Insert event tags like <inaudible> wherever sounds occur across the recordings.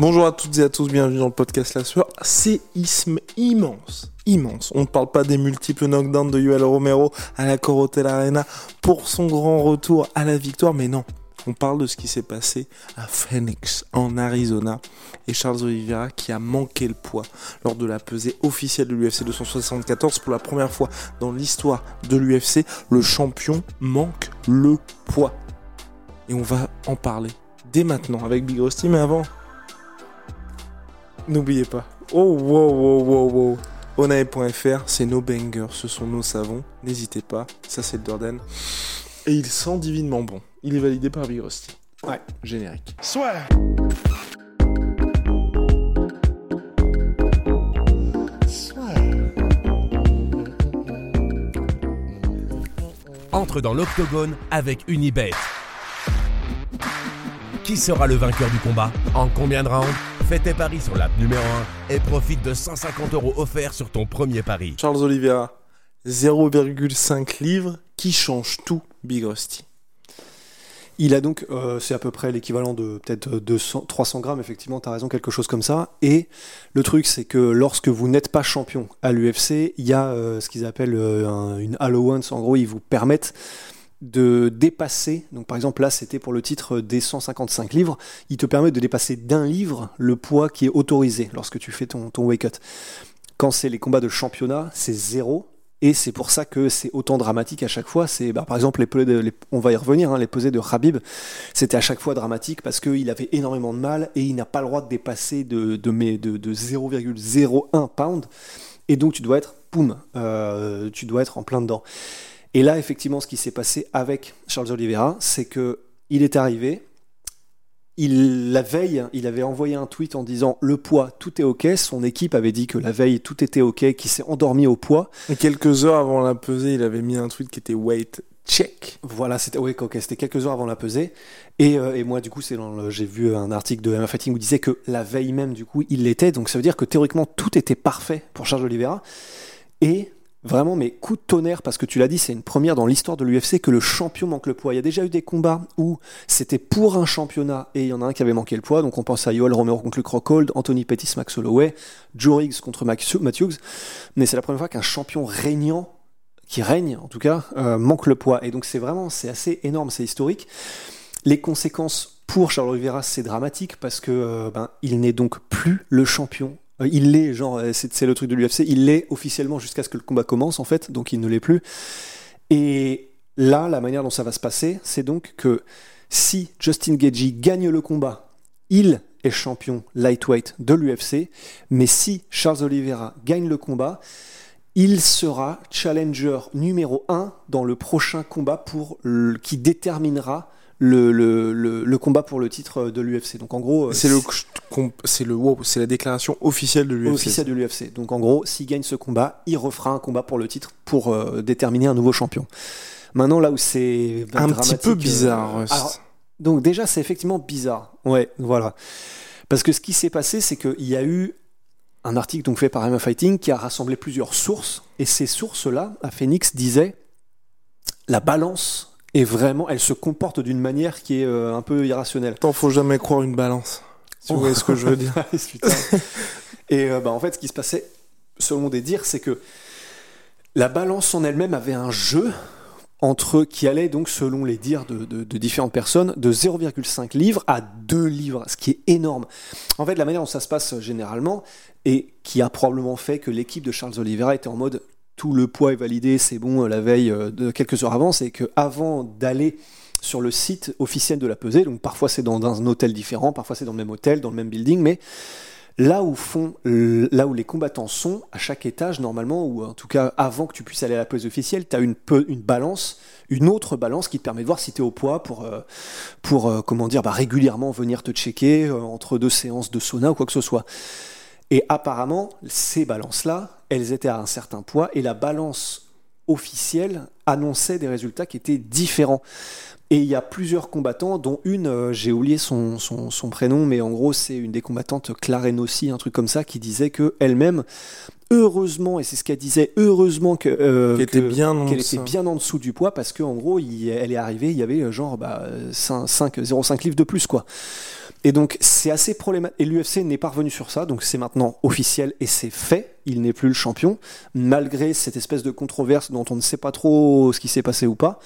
Bonjour à toutes et à tous, bienvenue dans le podcast La Sueur. Séisme immense, immense. On ne parle pas des multiples knockdowns de Yoel Romero à la Corotel Arena pour son grand retour à la victoire, mais non. On parle de ce qui s'est passé à Phoenix, en Arizona, et Charles Oliveira qui a manqué le poids lors de la pesée officielle de l'UFC 274. Pour la première fois dans l'histoire de l'UFC, le champion manque le poids. Et on va en parler dès maintenant avec Big Rusty, mais avant, N'oubliez pas. Oh, wow, wow, wow, wow. Onae.fr, c'est nos bangers, ce sont nos savons. N'hésitez pas, ça c'est le Dordan. Et il sent divinement bon. Il est validé par Big Rusty. Ouais, générique. Soit. Entre dans l'octogone avec Unibet. Qui sera le vainqueur du combat? En combien de rounds? Fais tes paris sur l'app numéro 1 et profite de 150 euros offerts sur ton premier pari. Charles Oliveira, 0,5 livres qui change tout, Big Rusty. Il a donc, euh, c'est à peu près l'équivalent de peut-être 200, 300 grammes, effectivement, tu as raison, quelque chose comme ça. Et le truc, c'est que lorsque vous n'êtes pas champion à l'UFC, il y a euh, ce qu'ils appellent euh, un- une allowance. En gros, ils vous permettent de dépasser, donc par exemple là c'était pour le titre des 155 livres, il te permet de dépasser d'un livre le poids qui est autorisé lorsque tu fais ton, ton cut. Quand c'est les combats de championnat, c'est zéro. Et c'est pour ça que c'est autant dramatique à chaque fois. C'est bah, par exemple les, de- on va y revenir, hein, les pesées de Habib, c'était à chaque fois dramatique parce qu'il avait énormément de mal et il n'a pas le droit de dépasser de, de, de, de 0,01 pound. Et donc tu dois être, poum, euh, tu dois être en plein dedans. Et là, effectivement, ce qui s'est passé avec Charles Oliveira, c'est que il est arrivé. Il, la veille, il avait envoyé un tweet en disant le poids, tout est ok. Son équipe avait dit que la veille, tout était ok, qu'il s'est endormi au poids. Et quelques heures avant la pesée, il avait mis un tweet qui était weight check. Voilà, c'était ouais, ok, c'était quelques heures avant la pesée. Et, euh, et moi, du coup, c'est j'ai vu un article de MMA Fighting où il disait que la veille même, du coup, il l'était. Donc ça veut dire que théoriquement, tout était parfait pour Charles Oliveira. Et vraiment, mais coup de tonnerre, parce que tu l'as dit, c'est une première dans l'histoire de l'UFC que le champion manque le poids. Il y a déjà eu des combats où c'était pour un championnat et il y en a un qui avait manqué le poids. Donc on pense à Yoel Romero contre Luke Rockhold, Anthony Pettis, Max Holloway, Joe Riggs contre Matthews. Mais c'est la première fois qu'un champion régnant qui règne en tout cas euh, manque le poids et donc c'est vraiment c'est assez énorme c'est historique les conséquences pour Charles Oliveira c'est dramatique parce que euh, ben il n'est donc plus le champion il l'est genre euh, c'est le truc de l'UFC il l'est officiellement jusqu'à ce que le combat commence en fait donc il ne l'est plus. Et là la manière dont ça va se passer c'est donc que si Justin Gagey gagne le combat il est champion lightweight de l'UFC mais si Charles Oliveira gagne le combat il sera challenger numéro 1 dans le prochain combat pour qui déterminera le, le, le, le combat pour le titre de l'UFC. Donc en gros, C'est le, c'est le, wow, c'est la déclaration officielle de l'UFC. officiel de l'UFC. Donc en gros, s'il gagne ce combat, il refera un combat pour le titre pour euh, déterminer un nouveau champion. Maintenant, là où c'est Un petit peu euh, bizarre. Alors, donc déjà, c'est effectivement bizarre. Ouais, voilà. Parce que ce qui s'est passé, c'est qu'il y a eu un article donc fait par MMA Fighting qui a rassemblé plusieurs sources. Et ces sources-là, à Phoenix, disaient la balance est vraiment, elle se comporte d'une manière qui est euh, un peu irrationnelle. Attends, faut jamais croire une balance. Si vous voyez ce que je veux dire. <laughs> <laughs> Et euh, bah, en fait, ce qui se passait, selon des dires, c'est que la balance en elle-même avait un jeu entre qui allait donc selon les dires de, de- de différentes personnes de 0,5 livres à 2 livres, ce qui est énorme. En fait, la manière dont ça se passe euh, généralement et qui a probablement fait que l'équipe de Charles Oliveira était en mode tout le poids est validé, c'est bon euh, la veille euh, de quelques heures avant, c'est que avant d'aller sur le site officiel de la pesée, donc parfois c'est dans un hôtel différent, parfois c'est dans le même hôtel, dans le même building, mais là où font, là où les combattants sont, à chaque étage normalement, ou en tout cas avant que tu puisses aller à la pose officielle, tu as une, une balance, une autre balance qui te permet de voir si tu es au poids pour, euh, pour comment dire, bah, régulièrement venir te checker entre deux séances de sauna ou quoi que ce soit. Et apparemment, ces balances-là, elles étaient à un certain poids et la balance officielle annonçait des résultats qui étaient différents. Et il y a plusieurs combattants, dont une, euh, j'ai oublié son, son, son, prénom, mais en gros, c'est une des combattantes, Clarenossi, un truc comme ça, qui disait que elle-même, heureusement, et c'est ce qu'elle disait, heureusement que euh, qu'elle était, bien, en était bien en dessous du poids, parce qu'en gros, il, elle est arrivée, il y avait euh, genre bah, 0,5 livres de plus, quoi. Et donc, c'est assez problématique. Et l'UFC n'est pas revenu sur ça, donc c'est maintenant officiel et c'est fait. Il n'est plus le champion, malgré cette espèce de controverse dont on ne sait pas trop ce qui s'est passé ou pas.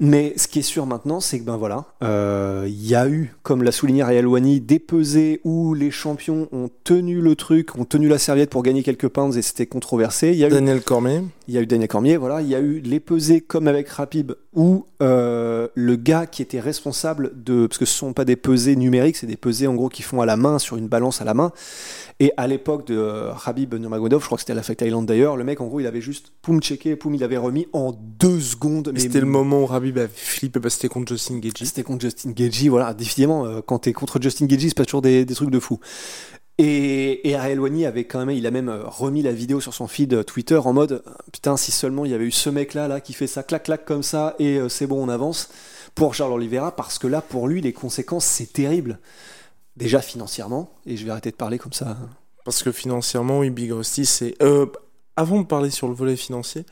Mais ce qui est sûr maintenant, c'est que ben voilà, euh, il y a eu, comme l'a souligné Rayal Wani, des pesées où les champions ont tenu le truc, ont tenu la serviette pour gagner quelques pounds et c'était controversé. Il y a Daniel Cormier. Il y a eu Daniel Cormier, voilà. Il y a eu les pesées comme avec Rapib où euh, le gars qui était responsable de, parce que ce sont pas des pesées numériques, c'est des pesées en gros qui font à la main sur une balance à la main. Et à l'époque de euh, Habib Nurmagomedov, je crois que c'était à la Fight Island d'ailleurs, le mec en gros il avait juste poum checké, poum il avait remis en deux secondes. C'était le moment où Habib a flippé parce que c'était contre Justin Gagey. C'était contre Justin Gagey, voilà. Définitivement, euh, quand t'es contre Justin Gagey, c'est pas toujours des, des trucs de fou. Et, et Ariel Wani avait quand même, il a même euh, remis la vidéo sur son feed Twitter en mode putain si seulement il y avait eu ce mec là là qui fait ça clac clac comme ça et euh, c'est bon on avance pour Charles Oliveira parce que là pour lui les conséquences c'est terrible déjà financièrement et je vais arrêter de parler comme ça parce que financièrement oui Big Rusty c'est euh, avant de parler sur le volet financier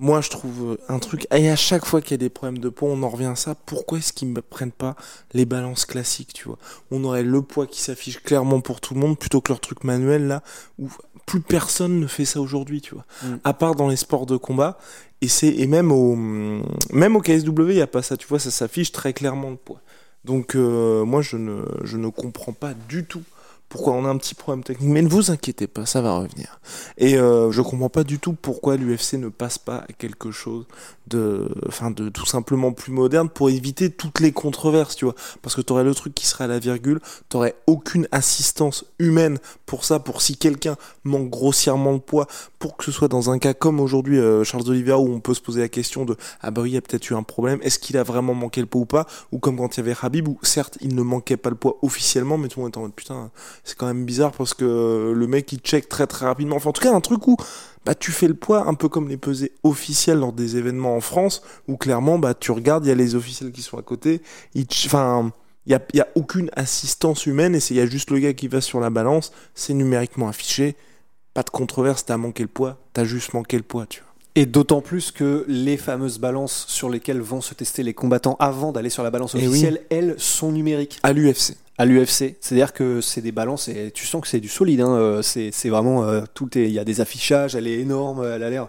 moi je trouve un truc et à chaque fois qu'il y a des problèmes de poids on en revient à ça pourquoi est-ce qu'ils ne prennent pas les balances classiques tu vois? On aurait le poids qui s'affiche clairement pour tout le monde plutôt que leur truc manuel là où plus personne ne fait ça aujourd'hui tu vois? Mm. à part dans les sports de combat et c'est et même au même au KSW il y a pas ça tu vois ça s'affiche très clairement le poids. Donc euh, moi je ne je ne comprends pas du tout pourquoi on a un petit problème technique. Mais ne vous inquiétez pas, ça va revenir. Et euh, je comprends pas du tout pourquoi l'UFC ne passe pas à quelque chose de, enfin, de tout simplement plus moderne pour éviter toutes les controverses, tu vois. Parce que t'aurais le truc qui serait à la virgule, t'aurais aucune assistance humaine pour ça, pour si quelqu'un manque grossièrement de poids, pour que ce soit dans un cas comme aujourd'hui euh, Charles Oliveira où on peut se poser la question de ah bah oui il a peut-être eu un problème, est-ce qu'il a vraiment manqué le poids ou pas, ou comme quand il y avait Habib où certes il ne manquait pas le poids officiellement, mais tout le monde était en mode putain c'est quand même bizarre parce que le mec il check très très rapidement. Enfin, en tout cas, un truc où bah, tu fais le poids un peu comme les pesées officielles lors des événements en France, où clairement bah, tu regardes, il y a les officiels qui sont à côté, enfin. Il n'y a, y a aucune assistance humaine et il y a juste le gars qui va sur la balance, c'est numériquement affiché, pas de controverse, t'as manqué le poids, t'as juste manqué le poids, tu vois. Et d'autant plus que les fameuses balances sur lesquelles vont se tester les combattants avant d'aller sur la balance eh officielle, elles sont numériques. À l'UFC à l'UFC. C'est-à-dire que c'est des balances et tu sens que c'est du solide. Hein. Euh, c'est, c'est vraiment euh, tout. Il y a des affichages. Elle est énorme. Elle a l'air.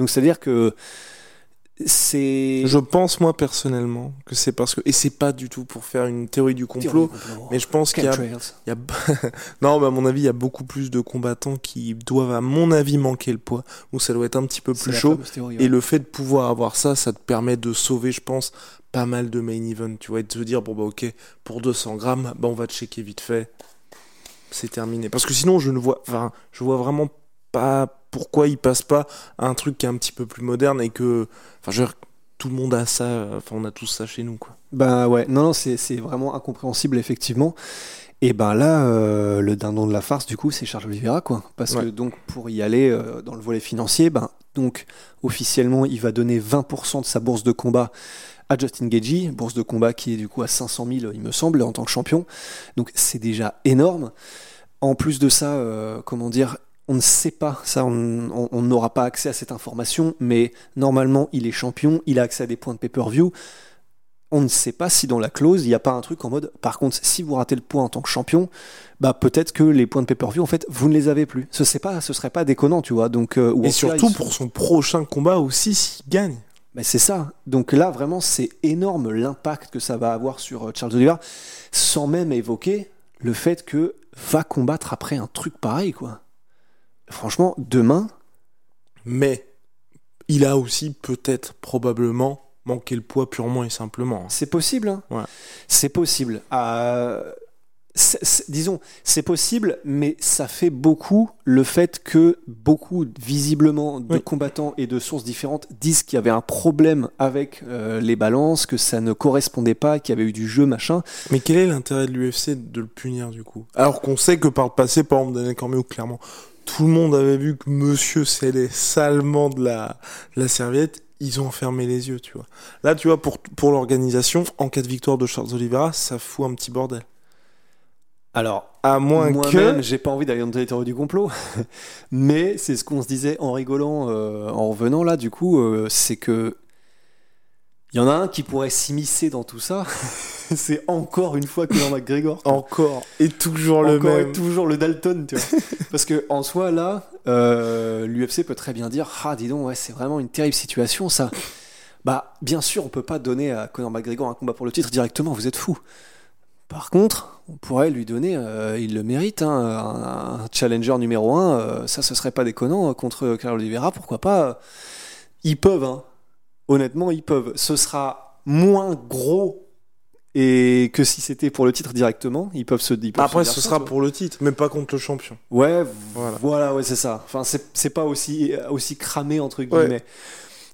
Donc c'est-à-dire que c'est. Je pense moi personnellement que c'est parce que et c'est pas du tout pour faire une théorie du complot, mais je pense qu'il y a, il y a... <laughs> non, mais à mon avis il y a beaucoup plus de combattants qui doivent à mon avis manquer le poids, où ça doit être un petit peu plus chaud. Et le fait de pouvoir avoir ça, ça te permet de sauver, je pense, pas mal de main event, tu vois, et de te dire bon bah ok pour 200 grammes, bah on va checker vite fait, c'est terminé. Parce que sinon je ne vois, enfin je vois vraiment pas pourquoi ils passent pas à un truc qui est un petit peu plus moderne et que, enfin, je veux dire, tout le monde a ça, enfin, on a tous ça chez nous, quoi. Bah ouais, non, non, c'est vraiment incompréhensible, effectivement. Et ben là, euh, le dindon de la farce, du coup, c'est Charles Oliveira, quoi. Parce que donc, pour y aller euh, dans le volet financier, ben, donc, officiellement, il va donner 20% de sa bourse de combat à Justin Gagey, bourse de combat qui est du coup à 500 000, il me semble, en tant que champion. Donc, c'est déjà énorme. En plus de ça, euh, comment dire, on ne sait pas, ça, on n'aura pas accès à cette information, mais normalement, il est champion, il a accès à des points de pay-per-view. on ne sait pas si dans la clause, il n'y a pas un truc en mode, par contre, si vous ratez le point en tant que champion, bah peut-être que les points de pay-per-view, en fait, vous ne les avez plus. Ce serait pas, ce serait pas déconnant, tu vois. Donc, euh, Et surtout pour son prochain combat aussi, s'il gagne. bah, c'est ça. Donc là, vraiment, c'est énorme l'impact que ça va avoir sur euh, Charles Oliveira, sans même évoquer le fait que va combattre après un truc pareil, quoi. Franchement, demain, Mais il a aussi peut-être probablement manqué le poids purement et simplement. c'est possible. hein. Ouais. C'est possible. Euh, disons, c'est possible, mais ça fait beaucoup le fait que beaucoup, visiblement, de Oui. combattants et de sources différentes disent qu'il y avait un problème avec euh, les balances, que ça ne correspondait pas, qu'il y avait eu du jeu, machin. Mais quel est l'intérêt de l'UFC de le punir du coup? Alors qu'on sait que par le passé, par exemple, Daniel Cormier, clairement, tout le monde avait vu que monsieur scellait salement de la, de la serviette, ils ont fermé les yeux, tu vois. Là, tu vois, pour, pour l'organisation, en cas de victoire de Charles Oliveira, ça fout un petit bordel. Alors, À moins Moi-même, que... j'ai pas envie d'aller dans les théories du complot, <laughs> mais c'est ce qu'on se disait en rigolant, euh, en revenant là, du coup, euh, c'est que il y en a un qui pourrait s'immiscer dans tout ça. <laughs> c'est encore une fois Conor McGregor. Encore et toujours le Encore et toujours le Dalton, tu vois. <laughs> Parce que en soi, là, euh, l'UFC peut très bien dire Ah, dis donc, ouais, c'est vraiment une terrible situation, ça. Bah, bien sûr, on peut pas donner à Conor McGregor un combat pour le titre directement, vous êtes fou. Par contre, on pourrait lui donner, euh, il le mérite, hein, un, un challenger numéro 1, ça, ce serait pas déconnant euh, contre Carl Oliveira, pourquoi pas euh, Ils peuvent, hein. honnêtement, ils peuvent. Ce sera moins gros et que si c'était pour le titre directement, ils peuvent se ils peuvent Après, se dire ce ça, sera pour le titre, mais pas contre le champion. Ouais, Voilà. voilà, ouais, c'est ça. Enfin, c'est pas aussi, aussi cramé, entre Ouais. guillemets.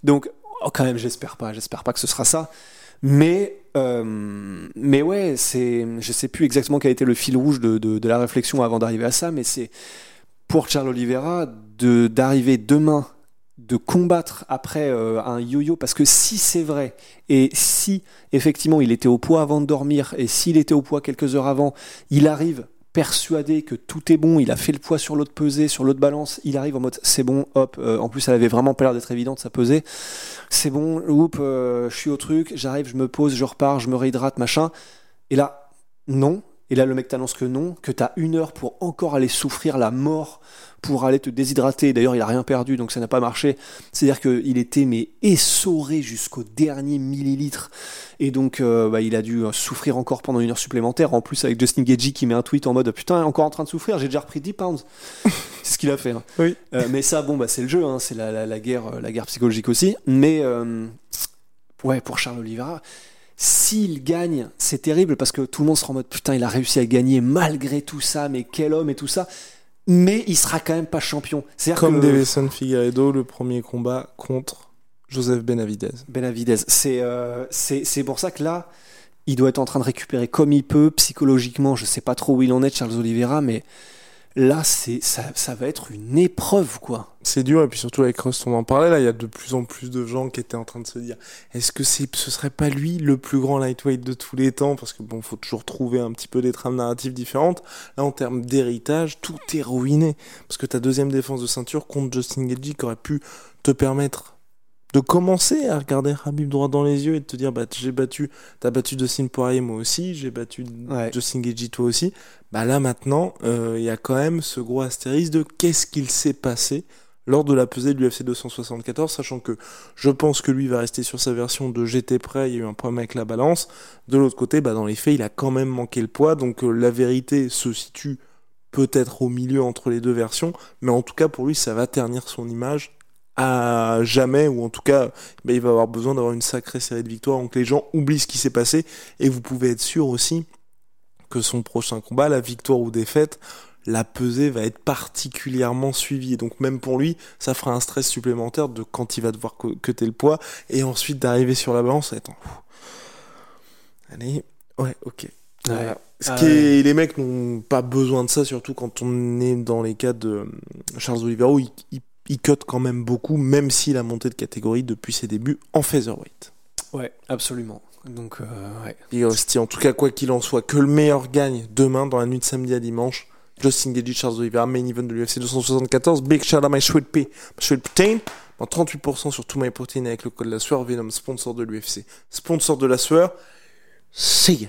Donc, oh, quand même, j'espère pas, j'espère pas que ce sera ça. Mais, euh, mais ouais, c'est, je sais plus exactement quel a été le fil rouge de, la réflexion avant d'arriver à ça, mais c'est pour Charles Oliveira d'arriver demain, de combattre après euh, un yo-yo, parce que si c'est vrai, et si effectivement il était au poids avant de dormir, et s'il était au poids quelques heures avant, il arrive persuadé que tout est bon, il a fait le poids sur l'autre pesée, sur l'autre balance, il arrive en mode c'est bon, hop, euh, en plus elle avait vraiment pas l'air d'être évidente sa pesée, c'est bon, oup, euh, je suis au truc, j'arrive, je me pose, je repars, je me réhydrate, machin, et là, non, et là le mec t'annonce que non, que t'as une heure pour encore aller souffrir la mort, pour aller te déshydrater, d'ailleurs il a rien perdu, donc ça n'a pas marché, c'est-à-dire qu'il était mais essoré jusqu'au dernier millilitre, et donc, euh, bah, il a dû euh, souffrir encore pendant une heure supplémentaire. En plus, avec Justin Gagey qui met un tweet en mode Putain, encore en train de souffrir, j'ai déjà repris 10 pounds. <laughs> c'est ce qu'il a fait. hein. Oui. Euh, mais ça, bon, bah, c'est le jeu, hein, c'est la, la- la guerre, la guerre psychologique aussi. Mais, euh, ouais, pour Charles Oliveira, s'il gagne, c'est terrible parce que tout le monde sera en mode Putain, il a réussi à gagner malgré tout ça, mais quel homme et tout ça. Mais il sera quand même pas champion. Comme que- Davison Figueiredo, le premier combat contre Joseph Benavidez. Benavidez. C'est euh, c'est c'est pour ça que là, il doit être en train de récupérer comme il peut psychologiquement. Je sais pas trop où il en est, Charles Oliveira, mais là, c'est ça, va être une épreuve, quoi. C'est dur, et puis surtout avec Rust, on en parlait, là, il y a de plus en plus de gens qui étaient en train de se dire, est-ce que c'est, ce serait pas lui le plus grand lightweight de tous les temps? Parce que bon, faut toujours trouver un petit peu des trames narratives différentes. Là, en termes d'héritage, tout est ruiné. Parce que ta deuxième défense de ceinture contre Justin Gaethje qui aurait pu te permettre de commencer à regarder Habib droit dans les yeux et de te dire, bah, j'ai battu, t'as battu Dustin Poirier, moi aussi, j'ai battu Ouais. Justin Gaethje, toi aussi. Bah là, maintenant, euh, il y a quand même ce gros astérisque de qu'est-ce qu'il s'est passé lors de la pesée de l'UFC 274, sachant que je pense que lui va rester sur sa version de j'étais prêt, il y a eu un problème avec la balance. De l'autre côté, bah, dans les faits, il a quand même manqué le poids, donc euh, la vérité se situe peut-être au milieu entre les deux versions, mais en tout cas pour lui, ça va ternir son image à jamais, ou en tout cas, bah, il va avoir besoin d'avoir une sacrée série de victoires, donc les gens oublient ce qui s'est passé, et vous pouvez être sûr aussi que son prochain combat, la victoire ou défaite, la pesée va être particulièrement suivie. Et donc même pour lui, ça fera un stress supplémentaire de quand il va devoir co- cutter le poids et ensuite d'arriver sur la balance. Attends. Allez, ouais, ok. Voilà. Ce Ah qui est, les mecs n'ont pas besoin de ça, surtout quand on est dans les cas de euh, Charles il, il, il cut quand même beaucoup, même s'il a monté de catégorie depuis ses débuts en featherweight. Ouais, absolument. Donc, euh, ouais. Et Rusty, en tout cas, quoi qu'il en soit, que le meilleur gagne demain dans la nuit de samedi à dimanche, Justin Gagey, Charles Oliveira, main event de l'UFC 274. Big shout out my sweet pea, my sweet protein. En 38% sur tout my protein avec le code de la sueur. Venom, sponsor de l'UFC. Sponsor de la sueur. See